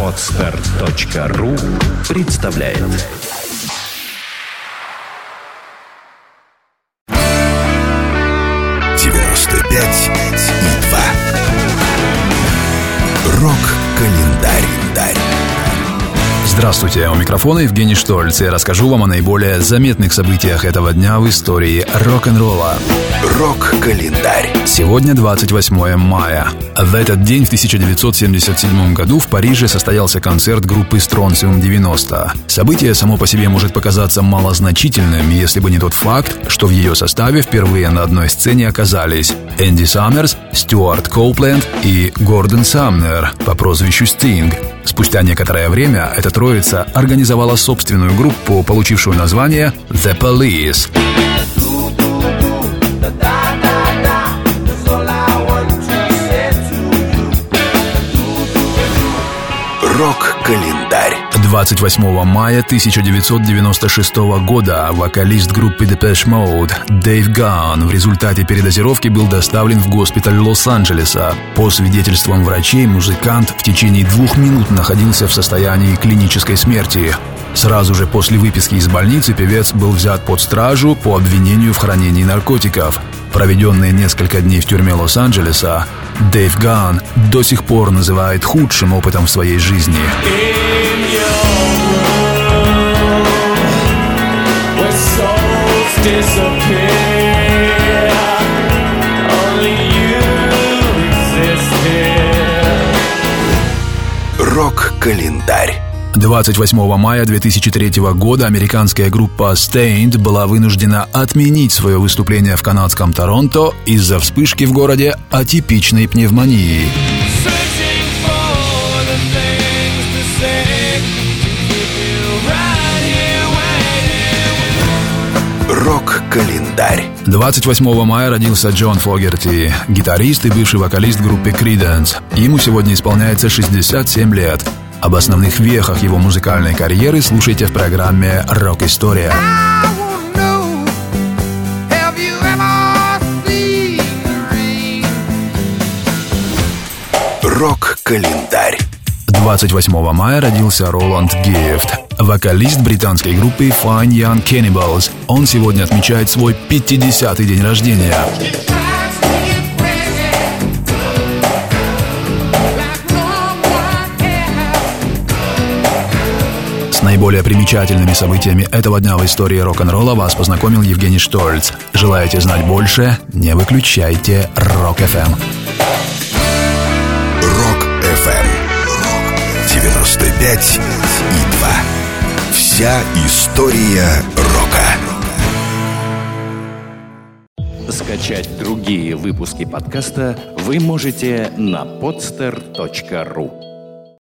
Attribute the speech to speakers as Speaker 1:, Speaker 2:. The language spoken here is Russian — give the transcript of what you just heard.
Speaker 1: Отстар.ру представляет
Speaker 2: девяносто пять и два. Рок-календарь.
Speaker 3: Здравствуйте, у микрофона Евгений Штольц. Я расскажу вам о наиболее заметных событиях этого дня в истории рок-н-ролла.
Speaker 2: Рок-календарь.
Speaker 3: Сегодня 28 мая. В этот день в 1977 году в Париже состоялся концерт группы Strontium 90. Событие само по себе может показаться малозначительным, если бы не тот факт, что в ее составе впервые на одной сцене оказались Энди Саммерс, Стюарт Коупленд и Гордон Самнер по прозвищу Стинг. Спустя некоторое время эта троица организовала собственную группу, получившую название The Police.
Speaker 2: Рок-календарь.
Speaker 3: 28 мая 1996 года вокалист группы Depeche Mode Дэйв Ганн в результате передозировки был доставлен в госпиталь Лос-Анджелеса. По свидетельствам врачей, музыкант в течение двух минут находился в состоянии клинической смерти. Сразу же после выписки из больницы певец был взят под стражу по обвинению в хранении наркотиков. Проведенные несколько дней в тюрьме Лос-Анджелеса, Дэйв Ганн до сих пор называет худшим опытом в своей жизни.
Speaker 2: Рок-календарь.
Speaker 3: 28 мая 2003 года американская группа Stained была вынуждена отменить свое выступление в канадском Торонто из-за вспышки в городе атипичной пневмонии.
Speaker 2: Рок-календарь.
Speaker 3: 28 мая родился Джон Фогерти, гитарист и бывший вокалист группы Creedence. Ему сегодня исполняется 67 лет. Об основных вехах его музыкальной карьеры слушайте в программе «Рок-история».
Speaker 2: Рок-календарь.
Speaker 3: 28 мая родился Роланд Гифт, вокалист британской группы Fine Young Cannibals. Он сегодня отмечает свой 50-й день рождения. Наиболее примечательными событиями этого дня в истории рок-н-ролла вас познакомил Евгений Штольц. Желаете знать больше? Не выключайте Rock
Speaker 2: FM. Rock FM. 95 и 2. Вся история рока.
Speaker 1: Скачать другие выпуски подкаста вы можете на podster.ru